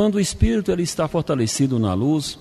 quando o espírito ele está fortalecido na luz,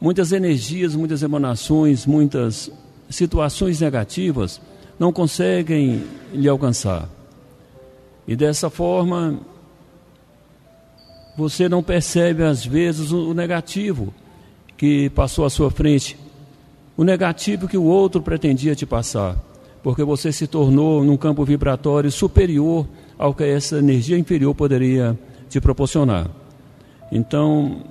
muitas energias, muitas emanações, muitas situações negativas não conseguem lhe alcançar. E dessa forma, você não percebe às vezes o negativo que passou à sua frente, o negativo que o outro pretendia te passar, porque você se tornou num campo vibratório superior ao que essa energia inferior poderia te proporcionar. Então,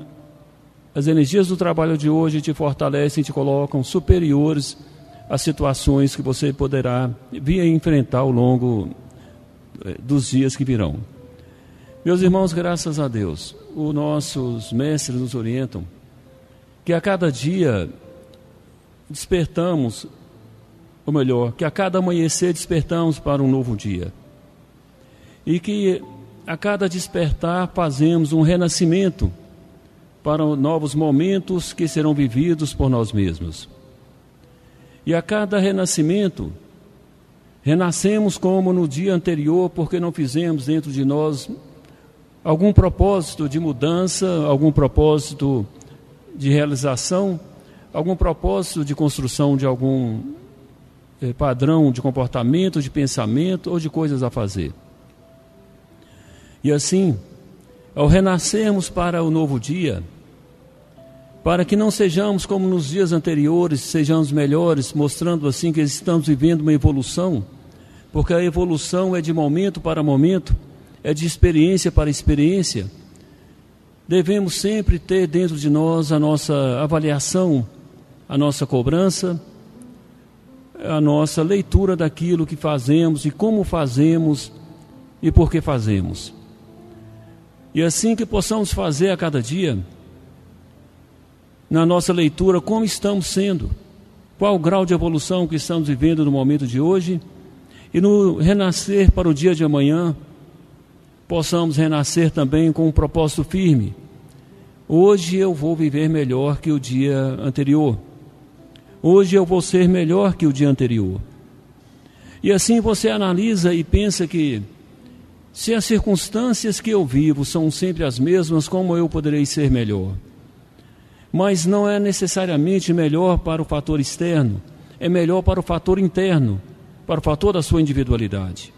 as energias do trabalho de hoje te fortalecem, te colocam superiores às situações que você poderá vir a enfrentar ao longo eh, dos dias que virão. Meus irmãos, graças a Deus, os nossos mestres nos orientam que a cada dia despertamos, ou melhor, que a cada amanhecer despertamos para um novo dia. E que a cada despertar fazemos um renascimento para novos momentos que serão vividos por nós mesmos. E a cada renascimento, renascemos como no dia anterior, porque não fizemos dentro de nós algum propósito de mudança, algum propósito de realização, algum propósito de construção de algum eh, padrão de comportamento, de pensamento ou de coisas a fazer. E assim, ao renascermos para o novo dia, para que não sejamos como nos dias anteriores, sejamos melhores, mostrando assim que estamos vivendo uma evolução, porque a evolução é de momento para momento, é de experiência para experiência. Devemos sempre ter dentro de nós a nossa avaliação, a nossa cobrança, a nossa leitura daquilo que fazemos e como fazemos e por que fazemos. E assim que possamos fazer a cada dia, na nossa leitura, como estamos sendo, qual o grau de evolução que estamos vivendo no momento de hoje, e no renascer para o dia de amanhã, possamos renascer também com um propósito firme. Hoje eu vou viver melhor que o dia anterior. Hoje eu vou ser melhor que o dia anterior. E assim você analisa e pensa que se as circunstâncias que eu vivo são sempre as mesmas, como eu poderei ser melhor? Mas não é necessariamente melhor para o fator externo, é melhor para o fator interno, para o fator da sua individualidade.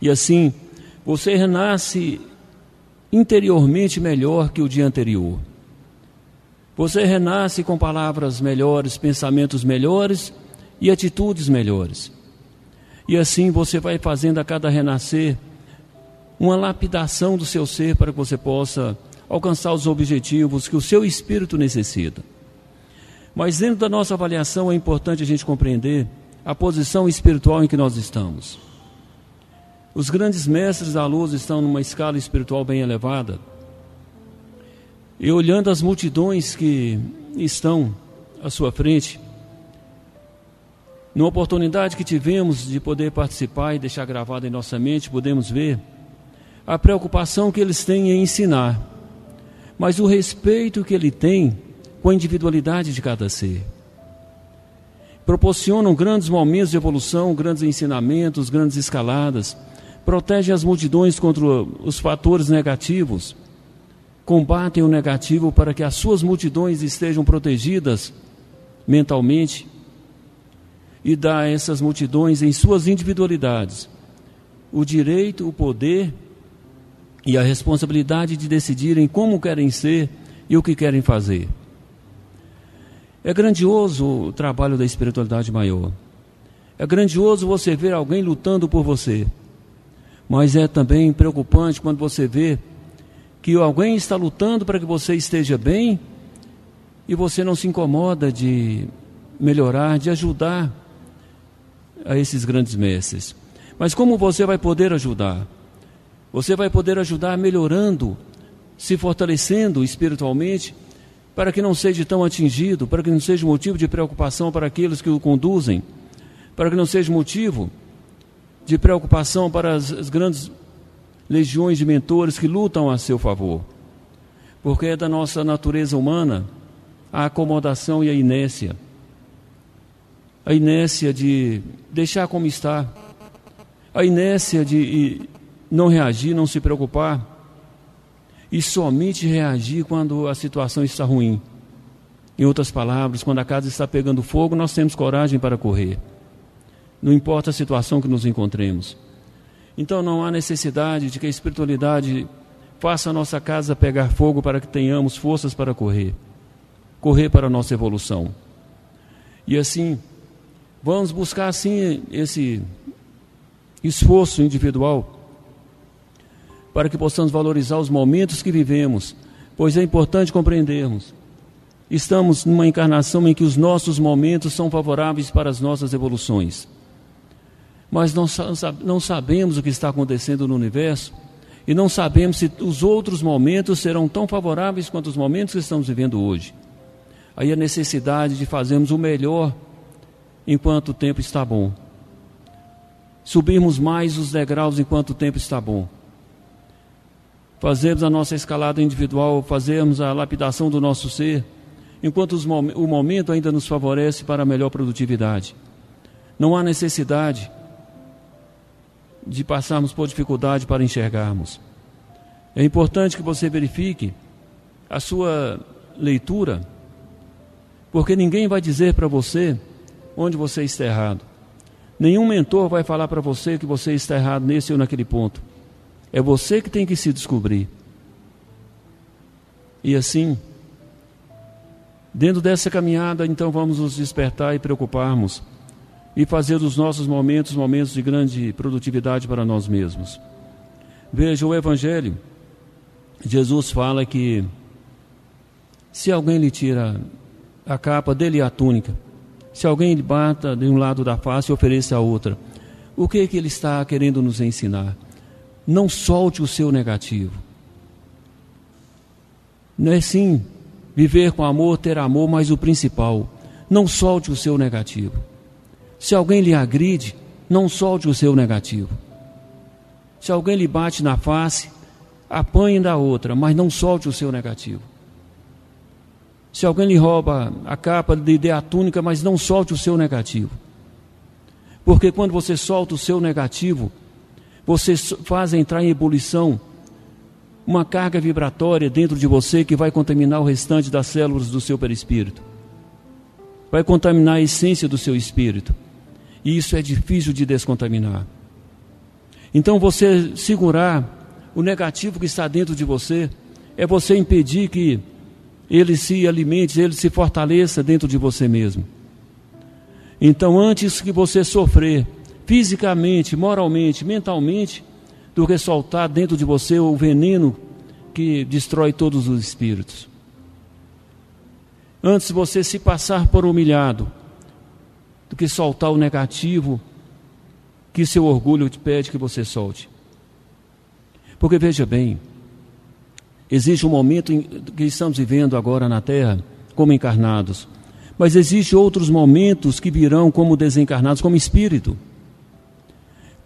E assim, você renasce interiormente melhor que o dia anterior. Você renasce com palavras melhores, pensamentos melhores e atitudes melhores. E assim você vai fazendo a cada renascer uma lapidação do seu ser para que você possa alcançar os objetivos que o seu espírito necessita. Mas dentro da nossa avaliação é importante a gente compreender a posição espiritual em que nós estamos. Os grandes mestres da luz estão numa escala espiritual bem elevada. E olhando as multidões que estão à sua frente, numa oportunidade que tivemos de poder participar e deixar gravado em nossa mente, podemos ver a preocupação que eles têm em ensinar, mas o respeito que ele tem com a individualidade de cada ser. Proporcionam grandes momentos de evolução, grandes ensinamentos, grandes escaladas, protegem as multidões contra os fatores negativos, combatem o negativo para que as suas multidões estejam protegidas mentalmente e dá a essas multidões, em suas individualidades, o direito, o poder e a responsabilidade de decidirem como querem ser e o que querem fazer. É grandioso o trabalho da espiritualidade maior. É grandioso você ver alguém lutando por você. Mas é também preocupante quando você vê que alguém está lutando para que você esteja bem e você não se incomoda de melhorar, de ajudar a esses grandes mestres. Mas como você vai poder ajudar? Você vai poder ajudar melhorando, se fortalecendo espiritualmente, para que não seja tão atingido, para que não seja motivo de preocupação para aqueles que o conduzem, para que não seja motivo de preocupação para as, as grandes legiões de mentores que lutam a seu favor. Porque é da nossa natureza humana a acomodação e a inércia a inércia de deixar como está, a inércia de não reagir, não se preocupar. e somente reagir quando a situação está ruim. Em outras palavras, quando a casa está pegando fogo, nós temos coragem para correr. Não importa a situação que nos encontremos. Então não há necessidade de que a espiritualidade faça a nossa casa pegar fogo para que tenhamos forças para correr. Correr para a nossa evolução. E assim, vamos buscar assim esse esforço individual para que possamos valorizar os momentos que vivemos, pois é importante compreendermos. Estamos numa encarnação em que os nossos momentos são favoráveis para as nossas evoluções. Mas não, não sabemos o que está acontecendo no universo e não sabemos se os outros momentos serão tão favoráveis quanto os momentos que estamos vivendo hoje. Aí a necessidade de fazermos o melhor enquanto o tempo está bom. Subirmos mais os degraus enquanto o tempo está bom fazermos a nossa escalada individual, fazermos a lapidação do nosso ser, enquanto o momento ainda nos favorece para a melhor produtividade. Não há necessidade de passarmos por dificuldade para enxergarmos. É importante que você verifique a sua leitura, porque ninguém vai dizer para você onde você está errado. Nenhum mentor vai falar para você que você está errado nesse ou naquele ponto. É você que tem que se descobrir. E assim, dentro dessa caminhada, então vamos nos despertar e preocuparmos e fazer dos nossos momentos momentos de grande produtividade para nós mesmos. Veja o Evangelho. Jesus fala que se alguém lhe tira a capa dele a túnica, se alguém lhe bata de um lado da face e ofereça a outra, o que, é que ele está querendo nos ensinar? Não solte o seu negativo. Não é sim viver com amor, ter amor, mas o principal, não solte o seu negativo. Se alguém lhe agride, não solte o seu negativo. Se alguém lhe bate na face, apanhe da outra, mas não solte o seu negativo. Se alguém lhe rouba a capa, lhe dê a túnica, mas não solte o seu negativo. Porque quando você solta o seu negativo, você faz entrar em ebulição uma carga vibratória dentro de você que vai contaminar o restante das células do seu perispírito. Vai contaminar a essência do seu espírito. E isso é difícil de descontaminar. Então você segurar o negativo que está dentro de você é você impedir que ele se alimente, ele se fortaleça dentro de você mesmo. Então, antes que você sofrer fisicamente, moralmente, mentalmente, do que soltar dentro de você o veneno que destrói todos os espíritos. Antes você se passar por humilhado, do que soltar o negativo que seu orgulho te pede que você solte. Porque veja bem, existe um momento que estamos vivendo agora na Terra como encarnados, mas existe outros momentos que virão como desencarnados, como espírito.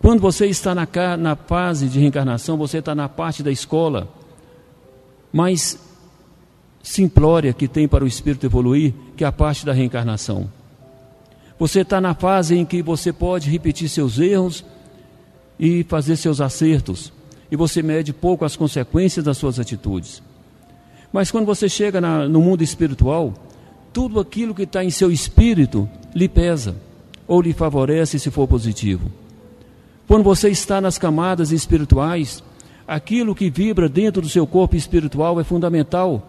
Quando você está na, na fase de reencarnação, você está na parte da escola mais simplória que tem para o espírito evoluir, que é a parte da reencarnação. Você está na fase em que você pode repetir seus erros e fazer seus acertos, e você mede pouco as consequências das suas atitudes. Mas quando você chega na, no mundo espiritual, tudo aquilo que está em seu espírito lhe pesa, ou lhe favorece se for positivo. Quando você está nas camadas espirituais, aquilo que vibra dentro do seu corpo espiritual é fundamental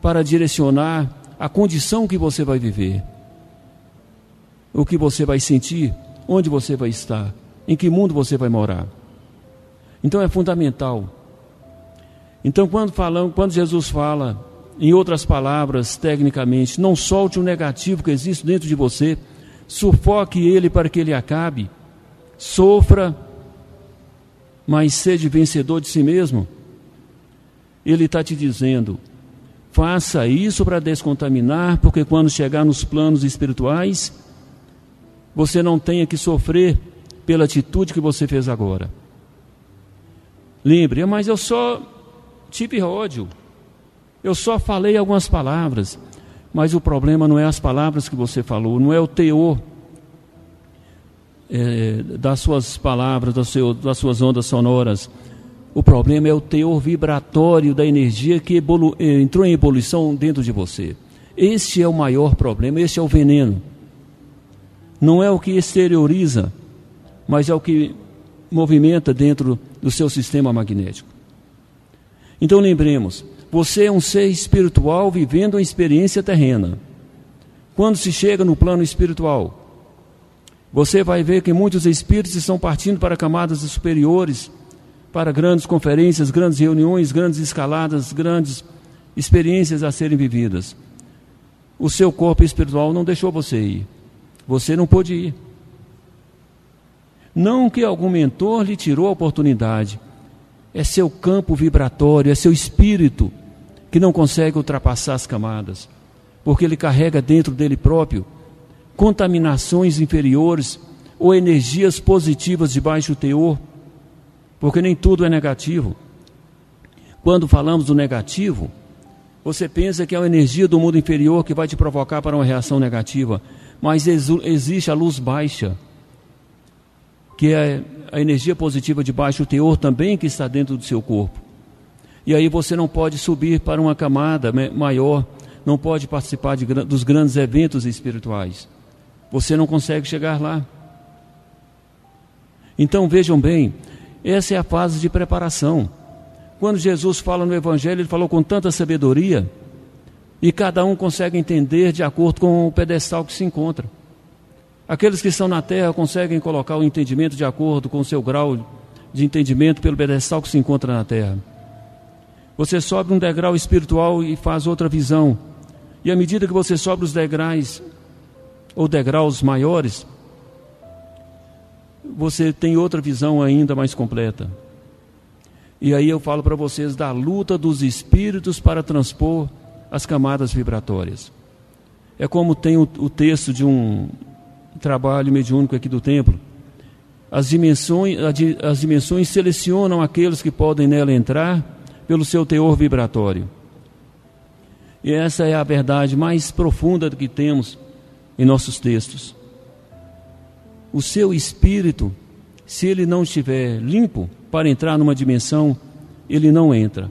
para direcionar a condição que você vai viver, o que você vai sentir, onde você vai estar, em que mundo você vai morar. Então é fundamental. Então quando falamos, quando Jesus fala, em outras palavras, tecnicamente, não solte o negativo que existe dentro de você, sufoque ele para que ele acabe sofra, mas seja vencedor de si mesmo. Ele está te dizendo: faça isso para descontaminar, porque quando chegar nos planos espirituais, você não tenha que sofrer pela atitude que você fez agora. Lembre, mas eu só tive ódio, eu só falei algumas palavras, mas o problema não é as palavras que você falou, não é o teor é, das suas palavras, das, seu, das suas ondas sonoras. O problema é o teor vibratório da energia que evolu eh, entrou em ebulição dentro de você. Este é o maior problema, este é o veneno. Não é o que exterioriza, mas é o que movimenta dentro do seu sistema magnético. Então lembremos, você é um ser espiritual vivendo uma experiência terrena. Quando se chega no plano espiritual, você vai ver que muitos espíritos estão partindo para camadas superiores, para grandes conferências, grandes reuniões, grandes escaladas, grandes experiências a serem vividas. O seu corpo espiritual não deixou você ir. Você não pôde ir. Não que algum mentor lhe tirou a oportunidade. É seu campo vibratório, é seu espírito que não consegue ultrapassar as camadas, porque ele carrega dentro dele próprio contaminações inferiores ou energias positivas de baixo teor, porque nem tudo é negativo. Quando falamos do negativo, você pensa que é a energia do mundo inferior que vai te provocar para uma reação negativa, mas existe a luz baixa, que é a energia positiva de baixo teor também que está dentro do seu corpo. E aí você não pode subir para uma camada maior, não pode participar de, dos grandes eventos espirituais. Você não consegue chegar lá. Então vejam bem, essa é a fase de preparação. Quando Jesus fala no Evangelho, ele falou com tanta sabedoria, e cada um consegue entender de acordo com o pedestal que se encontra. Aqueles que estão na terra conseguem colocar o entendimento de acordo com o seu grau de entendimento pelo pedestal que se encontra na terra. Você sobe um degrau espiritual e faz outra visão. E à medida que você sobe os degraus ou degraus maiores, você tem outra visão ainda mais completa. E aí eu falo para vocês da luta dos espíritos para transpor as camadas vibratórias. É como tem o, o texto de um trabalho mediúnico aqui do templo. As dimensões, as dimensões selecionam aqueles que podem nela entrar pelo seu teor vibratório. E essa é a verdade mais profunda que temos em nossos textos. O seu espírito, se ele não estiver limpo para entrar numa dimensão, ele não entra.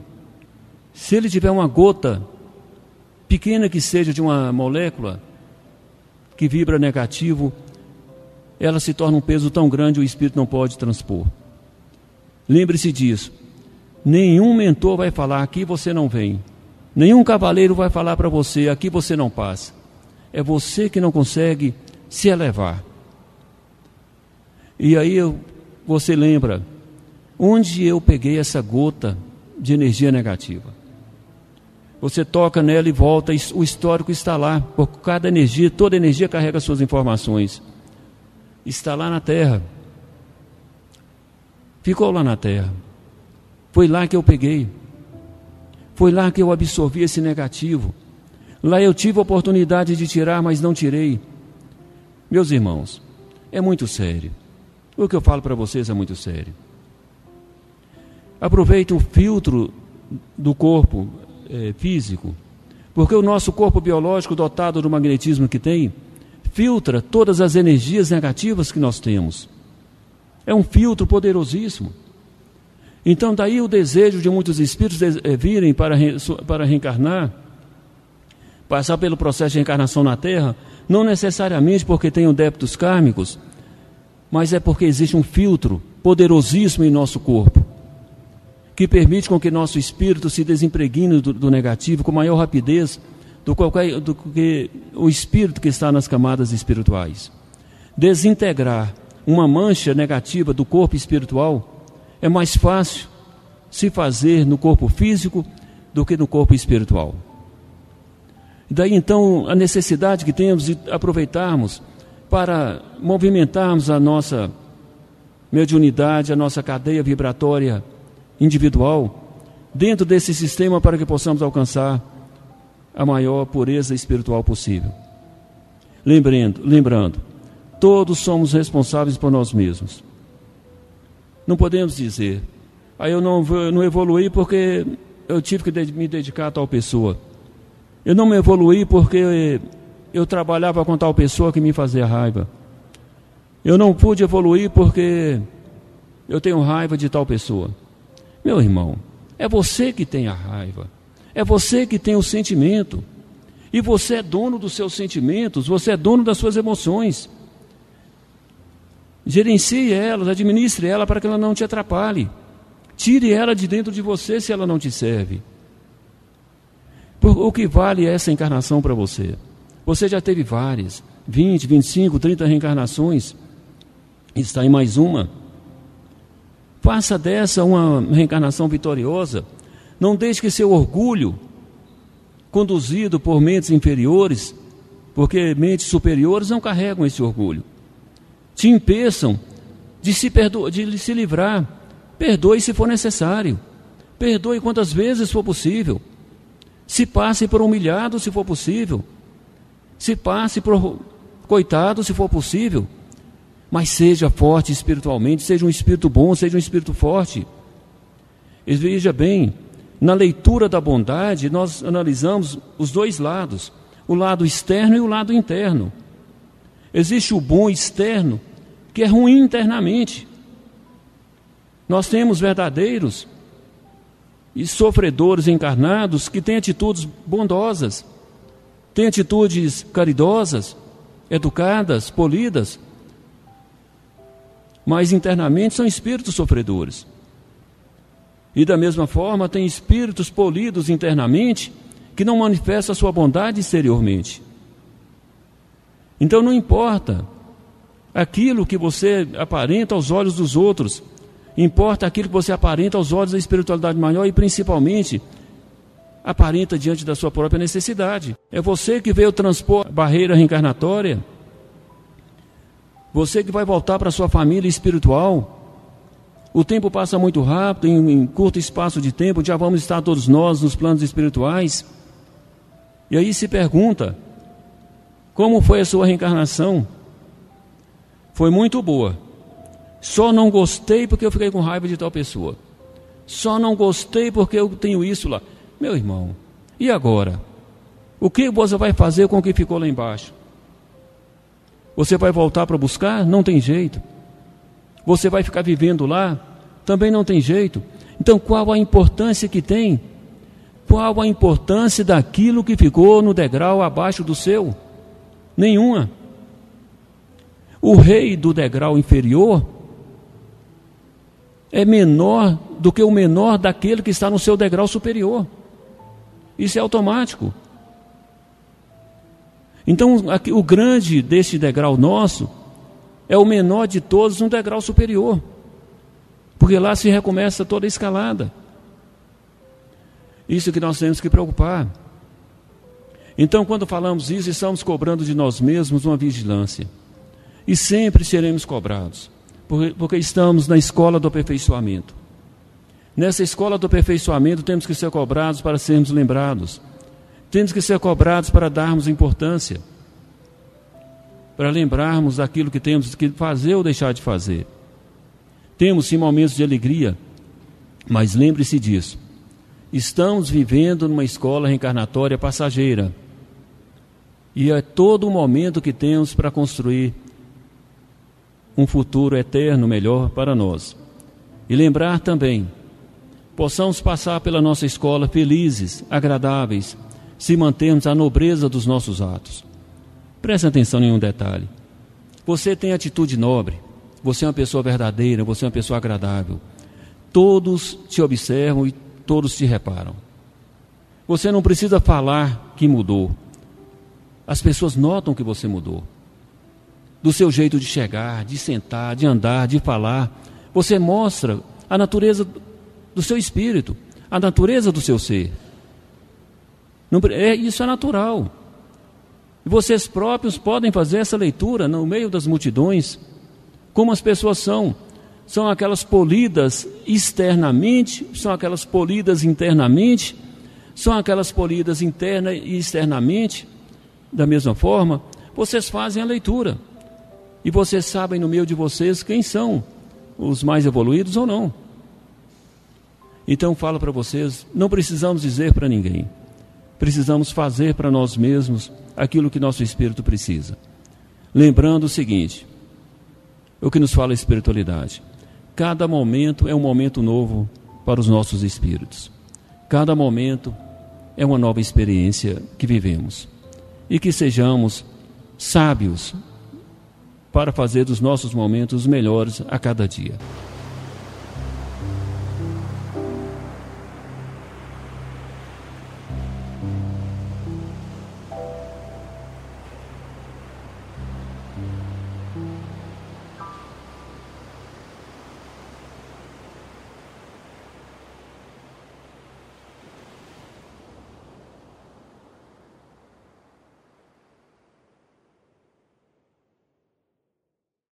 Se ele tiver uma gota, pequena que seja, de uma molécula que vibra negativo, ela se torna um peso tão grande o espírito não pode transpor. Lembre-se disso. Nenhum mentor vai falar aqui você não vem. Nenhum cavaleiro vai falar para você aqui você não passa. É você que não consegue se elevar. E aí você lembra onde eu peguei essa gota de energia negativa. Você toca nela e volta, o histórico está lá, por cada energia, toda energia carrega suas informações. Está lá na Terra. Ficou lá na Terra. Foi lá que eu peguei. Foi lá que eu absorvi esse negativo. Lá eu tive a oportunidade de tirar, mas não tirei. Meus irmãos, é muito sério. O que eu falo para vocês é muito sério. Aproveite o filtro do corpo é, físico, porque o nosso corpo biológico, dotado do magnetismo que tem, filtra todas as energias negativas que nós temos. É um filtro poderosíssimo. Então, daí o desejo de muitos espíritos eh, virem para, para reencarnar, passar pelo processo de reencarnação na Terra, não necessariamente porque tenham débitos kármicos, mas é porque existe um filtro poderosíssimo em nosso corpo, que permite com que nosso espírito se desimpregne do, do negativo com maior rapidez do, qualquer, do que o espírito que está nas camadas espirituais. Desintegrar uma mancha negativa do corpo espiritual é mais fácil se fazer no corpo físico do que no corpo espiritual. Daí então a necessidade que temos de aproveitarmos para movimentarmos a nossa mediunidade, a nossa cadeia vibratória individual dentro desse sistema para que possamos alcançar a maior pureza espiritual possível. Lembrando, lembrando, todos somos responsáveis por nós mesmos. Não podemos dizer, aí ah, eu não, não evoluí porque eu tive que me dedicar a tal pessoa. Eu não me evoluí porque eu trabalhava com tal pessoa que me fazia raiva. Eu não pude evoluir porque eu tenho raiva de tal pessoa. Meu irmão, é você que tem a raiva, é você que tem o sentimento. E você é dono dos seus sentimentos, você é dono das suas emoções. Gerencie elas, administre ela para que ela não te atrapalhe. Tire ela de dentro de você se ela não te serve. O que vale essa encarnação para você? Você já teve várias, 20, 25, 30 reencarnações. Está em mais uma. Faça dessa uma reencarnação vitoriosa. Não deixe que seu orgulho, conduzido por mentes inferiores, porque mentes superiores não carregam esse orgulho, te impeçam de se, perdo de se livrar. Perdoe se for necessário. Perdoe quantas vezes for possível. Se passe por humilhado se for possível. Se passe por coitado se for possível. Mas seja forte espiritualmente, seja um espírito bom, seja um espírito forte. E veja bem, na leitura da bondade, nós analisamos os dois lados, o lado externo e o lado interno. Existe o bom externo, que é ruim internamente. Nós temos verdadeiros e sofredores encarnados que têm atitudes bondosas, têm atitudes caridosas, educadas, polidas, mas internamente são espíritos sofredores. E da mesma forma, tem espíritos polidos internamente que não manifestam a sua bondade exteriormente. Então não importa aquilo que você aparenta aos olhos dos outros, importa aquilo que você aparenta aos olhos da espiritualidade maior e principalmente aparenta diante da sua própria necessidade. É você que veio transpor a barreira reencarnatória você que vai voltar para sua família espiritual. O tempo passa muito rápido, em, em curto espaço de tempo, já vamos estar todos nós nos planos espirituais. E aí se pergunta: como foi a sua reencarnação? Foi muito boa. Só não gostei porque eu fiquei com raiva de tal pessoa. Só não gostei porque eu tenho isso lá. Meu irmão, e agora? O que você vai fazer com o que ficou lá embaixo? Você vai voltar para buscar? Não tem jeito. Você vai ficar vivendo lá? Também não tem jeito. Então, qual a importância que tem? Qual a importância daquilo que ficou no degrau abaixo do seu? Nenhuma. O rei do degrau inferior é menor do que o menor daquele que está no seu degrau superior. Isso é automático. Então, aqui, o grande deste degrau nosso é o menor de todos, um degrau superior. Porque lá se recomeça toda a escalada. Isso que nós temos que preocupar. Então, quando falamos isso, estamos cobrando de nós mesmos uma vigilância. E sempre seremos cobrados, porque, porque estamos na escola do aperfeiçoamento. Nessa escola do aperfeiçoamento, temos que ser cobrados para sermos lembrados temos que ser cobrados para darmos importância, para lembrarmos daquilo que temos que fazer ou deixar de fazer. Temos sim momentos de alegria, mas lembre-se disso. Estamos vivendo numa escola reencarnatória passageira. E é todo o momento que temos para construir um futuro eterno melhor para nós. E lembrar também, possamos passar pela nossa escola felizes, agradáveis, se mantermos a nobreza dos nossos atos. Preste atenção em um detalhe. Você tem atitude nobre, você é uma pessoa verdadeira, você é uma pessoa agradável. Todos te observam e todos te reparam. Você não precisa falar que mudou. As pessoas notam que você mudou. Do seu jeito de chegar, de sentar, de andar, de falar. Você mostra a natureza do seu espírito, a natureza do seu ser. Não, é, isso é natural. Vocês próprios podem fazer essa leitura no meio das multidões. Como as pessoas são. São aquelas polidas externamente, são aquelas polidas internamente, são aquelas polidas interna e externamente. Da mesma forma, vocês fazem a leitura. E vocês sabem no meio de vocês quem são os mais evoluídos ou não. Então falo para vocês, não precisamos dizer para ninguém precisamos fazer para nós mesmos aquilo que nosso espírito precisa. Lembrando o seguinte: o que nos fala a espiritualidade. Cada momento é um momento novo para os nossos espíritos. Cada momento é uma nova experiência que vivemos e que sejamos sábios para fazer dos nossos momentos melhores a cada dia.